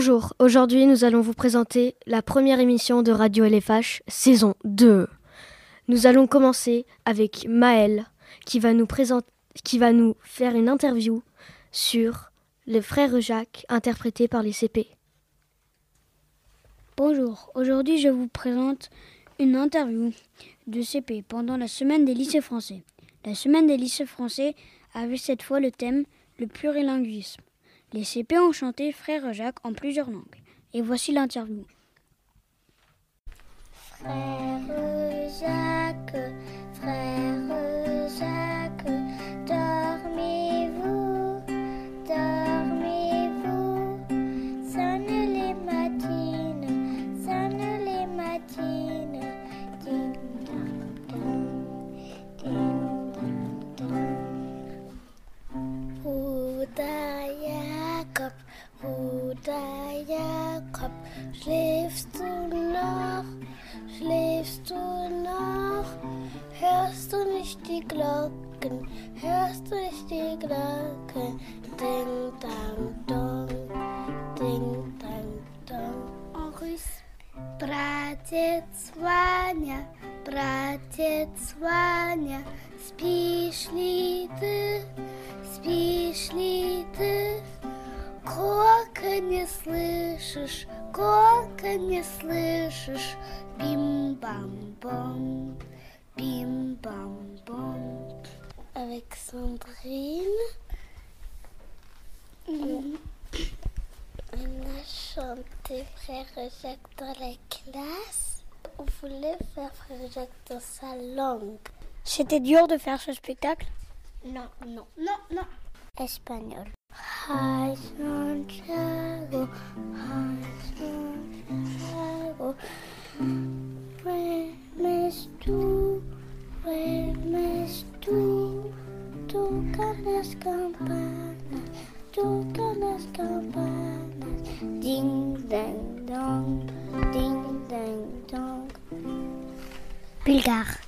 Bonjour, aujourd'hui nous allons vous présenter la première émission de Radio LFH, saison 2. Nous allons commencer avec Maël qui va nous, qui va nous faire une interview sur les frères Jacques interprétés par les CP. Bonjour, aujourd'hui je vous présente une interview de CP pendant la semaine des lycées français. La semaine des lycées français avait cette fois le thème le plurilinguisme. Les CP ont chanté Frère Jacques en plusieurs langues. Et voici l'interview. Frère Jacques, frère Jacques, Dong. En russe. Bratец Ваня, братец Ваня, спишь ли ты, спишь ли ты? Кока не слышишь, кока не слышишь, бим-бам-бом, бим-бам-бом. Avec Sandrine, on a chanté Frère Jacques dans la classe. On voulait faire Frère Jacques dans sa langue. C'était dur de faire ce spectacle? Non, non, non, non. Espagnol. Santiago, Santiago. Tú, tú. Tocan las campanas. Ding, dang, dong, ding, dang, dong. Bulgare.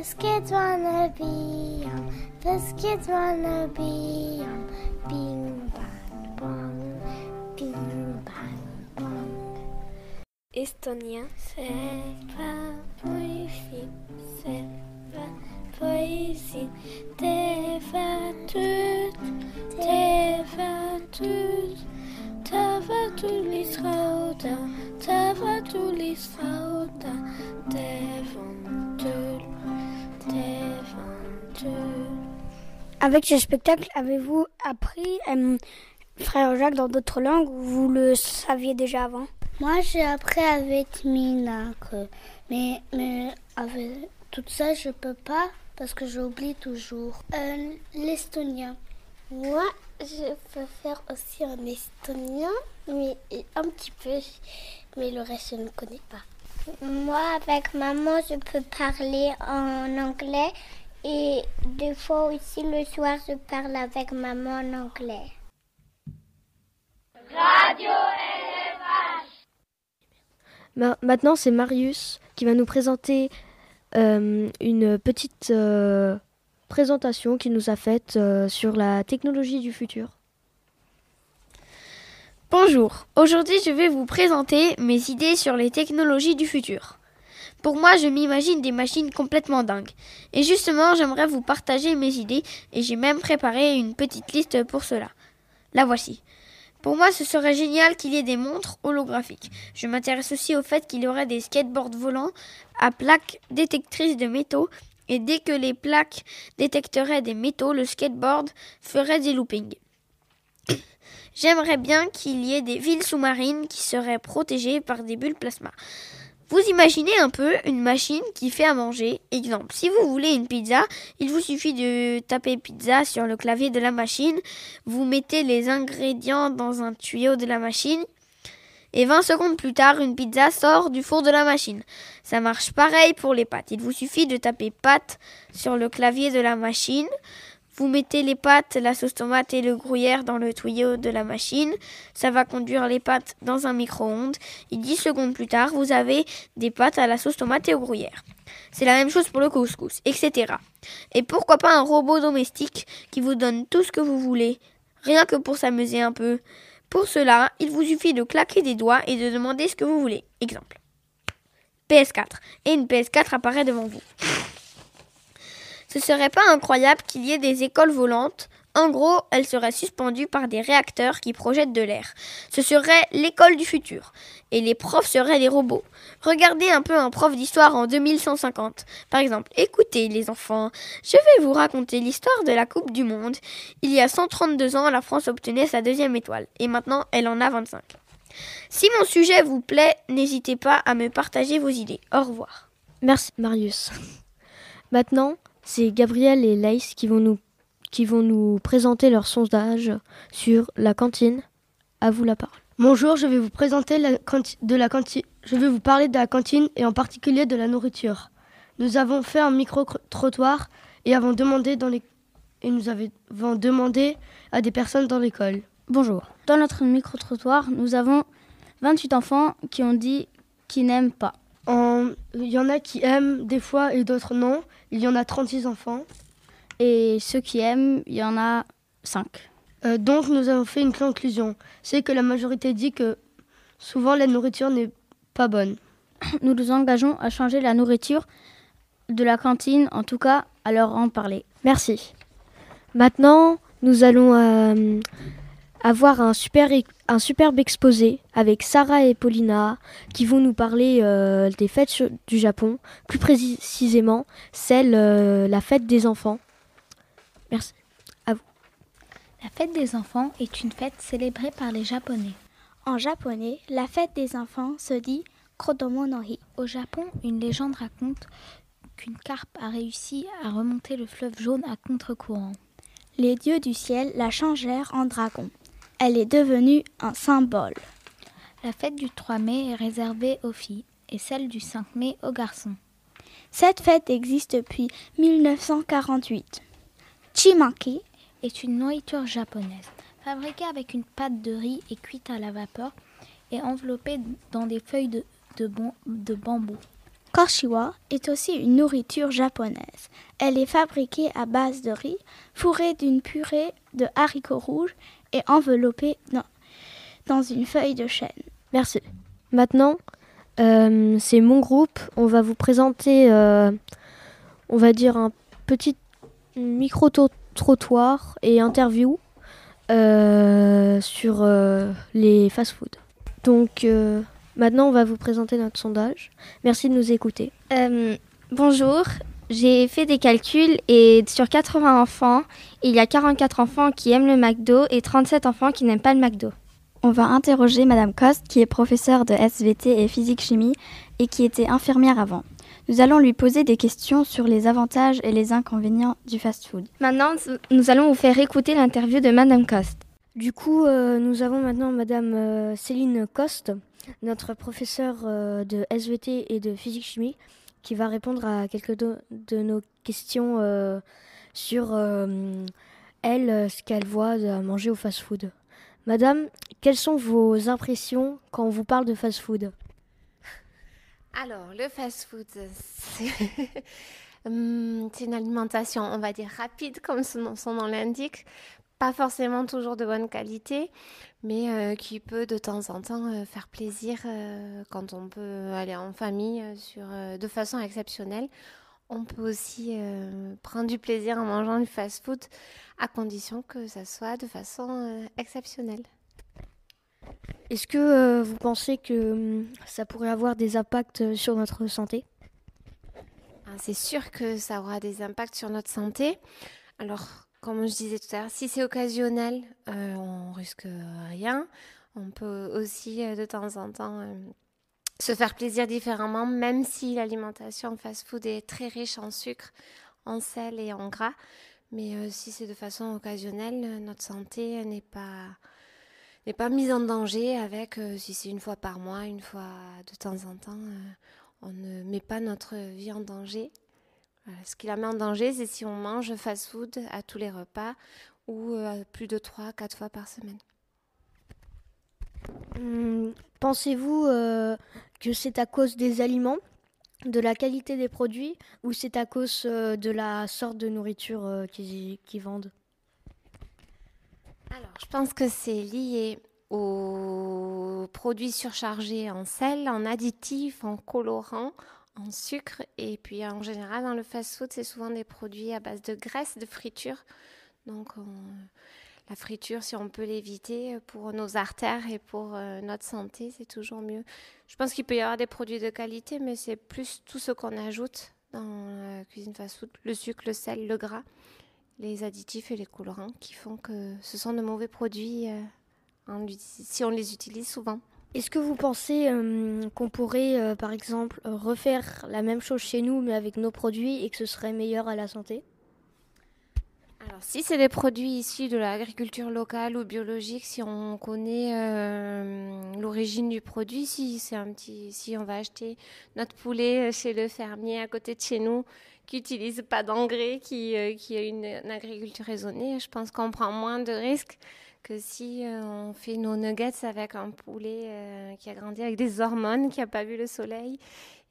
Wszystkie dzwony biją, wszystkie dzwony biją. Bim bam bom, bim bam bom. Estonien. C'est pas possible, c'est pas israuta. T'es Avec ce spectacle, avez-vous appris euh, Frère Jacques dans d'autres langues ou vous le saviez déjà avant? Moi, j'ai appris avec Mina, que- mais, mais avec tout ça, je peux pas parce que j'oublie toujours. Euh, L'estonien. Moi, je peux faire aussi en estonien, mais un petit peu, mais le reste, je ne connais pas. Moi, avec maman, je peux parler en anglais et des fois aussi le soir, je parle avec maman en anglais. Ma- maintenant, c'est Marius qui va nous présenter euh, une petite euh, présentation qu'il nous a faite euh, sur la technologie du futur. Bonjour, aujourd'hui je vais vous présenter mes idées sur les technologies du futur. Pour moi, je m'imagine des machines complètement dingues. Et justement, j'aimerais vous partager mes idées et j'ai même préparé une petite liste pour cela. La voici. Pour moi, ce serait génial qu'il y ait des montres holographiques. Je m'intéresse aussi au fait qu'il y aurait des skateboards volants à plaques détectrices de métaux et dès que les plaques détecteraient des métaux, le skateboard ferait des loopings. J'aimerais bien qu'il y ait des villes sous-marines qui seraient protégées par des bulles plasma. Vous imaginez un peu une machine qui fait à manger. Exemple, si vous voulez une pizza, il vous suffit de taper pizza sur le clavier de la machine. Vous mettez les ingrédients dans un tuyau de la machine. Et 20 secondes plus tard, une pizza sort du four de la machine. Ça marche pareil pour les pâtes. Il vous suffit de taper pâte sur le clavier de la machine. Vous mettez les pâtes, la sauce tomate et le gruyère dans le tuyau de la machine. Ça va conduire les pâtes dans un micro-ondes. Et 10 secondes plus tard, vous avez des pâtes à la sauce tomate et au gruyère. C'est la même chose pour le couscous, etc. Et pourquoi pas un robot domestique qui vous donne tout ce que vous voulez, rien que pour s'amuser un peu. Pour cela, il vous suffit de claquer des doigts et de demander ce que vous voulez. Exemple. PS4. Et une PS4 apparaît devant vous. Ce serait pas incroyable qu'il y ait des écoles volantes? En gros, elles seraient suspendues par des réacteurs qui projettent de l'air. Ce serait l'école du futur. Et les profs seraient des robots. Regardez un peu un prof d'histoire en 2150. Par exemple, écoutez les enfants, je vais vous raconter l'histoire de la Coupe du Monde. Il y a 132 ans, la France obtenait sa deuxième étoile. Et maintenant, elle en a 25. Si mon sujet vous plaît, n'hésitez pas à me partager vos idées. Au revoir. Merci Marius. Maintenant, c'est Gabriel et Laïs qui vont nous qui vont nous présenter leur sondage sur la cantine. À vous la parole. Bonjour, je vais vous présenter la canti- de la cantine. Je vais vous parler de la cantine et en particulier de la nourriture. Nous avons fait un micro trottoir et avons demandé dans les et nous avons demandé à des personnes dans l'école. Bonjour. Dans notre micro-trottoir, nous avons 28 enfants qui ont dit qu'ils n'aiment pas. Il y en a qui aiment des fois et d'autres non. Il y en a 36 enfants. Et ceux qui aiment, il y en a 5. Euh, donc nous avons fait une conclusion. C'est que la majorité dit que souvent la nourriture n'est pas bonne. Nous nous engageons à changer la nourriture de la cantine, en tout cas à leur en parler. Merci. Maintenant, nous allons euh, avoir un, super, un superbe exposé avec Sarah et Paulina qui vont nous parler euh, des fêtes du Japon, plus précisément celle, euh, la fête des enfants. Merci. La fête des enfants est une fête célébrée par les Japonais. En japonais, la fête des enfants se dit Kodomo no Hi. Au Japon, une légende raconte qu'une carpe a réussi à remonter le fleuve jaune à contre-courant. Les dieux du ciel la changèrent en dragon. Elle est devenue un symbole. La fête du 3 mai est réservée aux filles et celle du 5 mai aux garçons. Cette fête existe depuis 1948. Chimaki est une nourriture japonaise, fabriquée avec une pâte de riz et cuite à la vapeur et enveloppée dans des feuilles de, de bon- de bambou. Korshiwa est aussi une nourriture japonaise. Elle est fabriquée à base de riz, fourrée d'une purée de haricots rouges et enveloppée dans, une feuille de chêne. Merci. Maintenant, euh, c'est mon groupe. On va vous présenter, euh, on va dire, un petit micro-trottoir et interview euh, sur les fast-foods. Donc, maintenant, on va vous présenter notre sondage. Merci de nous écouter. Euh, bonjour, j'ai fait des calculs et sur 80 enfants, il y a 44 enfants qui aiment le McDo et 37 enfants qui n'aiment pas le McDo. On va interroger Madame Coste, qui est professeure de SVT et physique-chimie et qui était infirmière avant. Nous allons lui poser des questions sur les avantages et les inconvénients du fast-food. Maintenant, nous allons vous faire écouter l'interview de Madame Coste. Du coup, euh, nous avons maintenant Madame euh, Céline Coste, notre professeure euh, de SVT et de physique-chimie, qui va répondre à quelques de, nos questions euh, sur euh, elle, ce qu'elle voit de manger au fast-food. Madame, quelles sont vos impressions quand on vous parle de fast-food? Alors, le fast-food, c'est Hum, c'est une alimentation, on va dire, rapide, comme son nom l'indique. Pas forcément toujours de bonne qualité, mais euh, qui peut de temps en temps euh, faire plaisir euh, quand on peut aller en famille sur, de façon exceptionnelle. On peut aussi prendre du plaisir en mangeant du fast-food à condition que ça soit de façon exceptionnelle. Est-ce que vous pensez que hum, ça pourrait avoir des impacts sur notre santé? Ah, C'est sûr que ça aura des impacts sur notre santé. Alors, comme je disais tout à l'heure, si c'est occasionnel, euh, on risque rien. On peut aussi euh, de temps en temps euh, se faire plaisir différemment, même si l'alimentation fast-food est très riche en sucre, en sel et en gras. Mais euh, si c'est de façon occasionnelle, notre santé n'est pas n'est pas mise en danger avec si c'est une fois par mois, une fois de temps en temps. On ne met pas notre vie en danger. Ce qui la met en danger, c'est si on mange fast-food à tous les repas ou plus de 3-4 fois par semaine. Hum, pensez-vous que c'est à cause des aliments, de la qualité des produits, ou c'est à cause euh, de la sorte de nourriture euh, qu'ils vendent? Alors, je pense que c'est lié aux produits surchargés en sel, en additifs, en colorants, en sucre. Et puis en général, dans le fast-food, c'est souvent des produits à base de graisse, de friture. Donc la friture, si on peut l'éviter euh, pour nos artères et pour euh, notre santé, c'est toujours mieux. Je pense qu'il peut y avoir des produits de qualité, mais c'est plus tout ce qu'on ajoute dans la cuisine fast-food, le sucre, le sel, le gras, les additifs et les colorants qui font que ce sont de mauvais produits euh, si on les utilise souvent. Est-ce que vous pensez qu'on pourrait, par exemple, refaire la même chose chez nous, mais avec nos produits, et que ce serait meilleur à la santé? Alors, si c'est des produits issus de l'agriculture locale ou biologique, si on connaît euh, l'origine du produit, si c'est un petit, si on va acheter notre poulet chez le fermier à côté de chez nous, qui n'utilise pas d'engrais, euh, qui a une, agriculture raisonnée, je pense qu'on prend moins de risques que si euh, on fait nos nuggets avec un poulet qui a grandi avec des hormones, qui n'a pas vu le soleil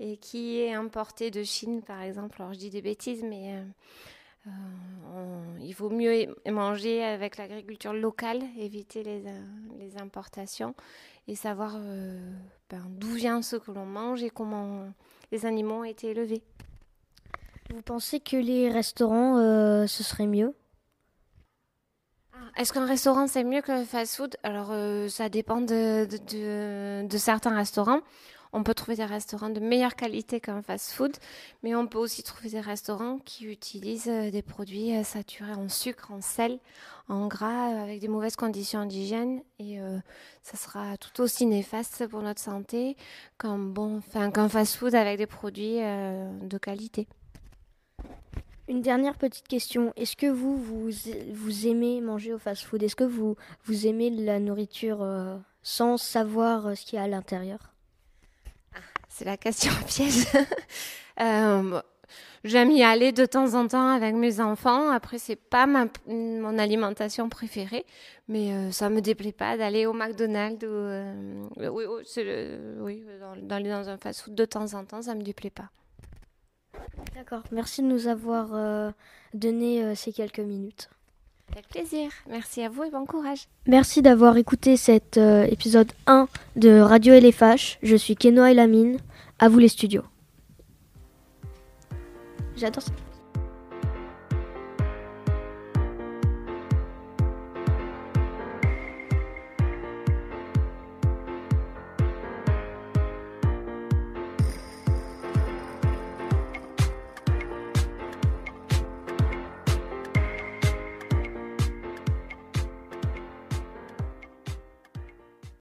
et qui est importé de Chine, par exemple. Alors, je dis des bêtises, mais euh, il vaut mieux manger avec l'agriculture locale, éviter les, euh, les importations et savoir euh, ben, d'où vient ce que l'on mange et comment les animaux ont été élevés. Vous pensez que les restaurants, ce serait mieux? Est-ce qu'un restaurant c'est mieux que le fast-food? Alors ça dépend de, certains restaurants. On peut trouver des restaurants de meilleure qualité qu'un fast-food, mais on peut aussi trouver des restaurants qui utilisent euh, des produits euh, saturés en sucre, en sel, en gras, euh, avec des mauvaises conditions d'hygiène. Et ça sera tout aussi néfaste pour notre santé qu'un fast-food avec des produits de qualité. Une dernière petite question. Est-ce que vous, vous, aimez manger au fast-food? Est-ce que vous, vous aimez la nourriture sans savoir ce qu'il y a à l'intérieur? C'est la question piège. euh, J'aime y aller de temps en temps avec mes enfants. Après, c'est pas mon alimentation préférée, mais euh, ça me déplaît pas d'aller au McDonald's ou euh, oui, d'aller dans un fast-food de temps en temps, ça me déplaît pas. D'accord. Merci de nous avoir euh, donné ces quelques minutes. Avec plaisir. Merci à vous et bon courage. Merci d'avoir écouté cet épisode 1 de Radio LFH. Je suis Kenoa Elamine. À vous les studios. J'adore ça.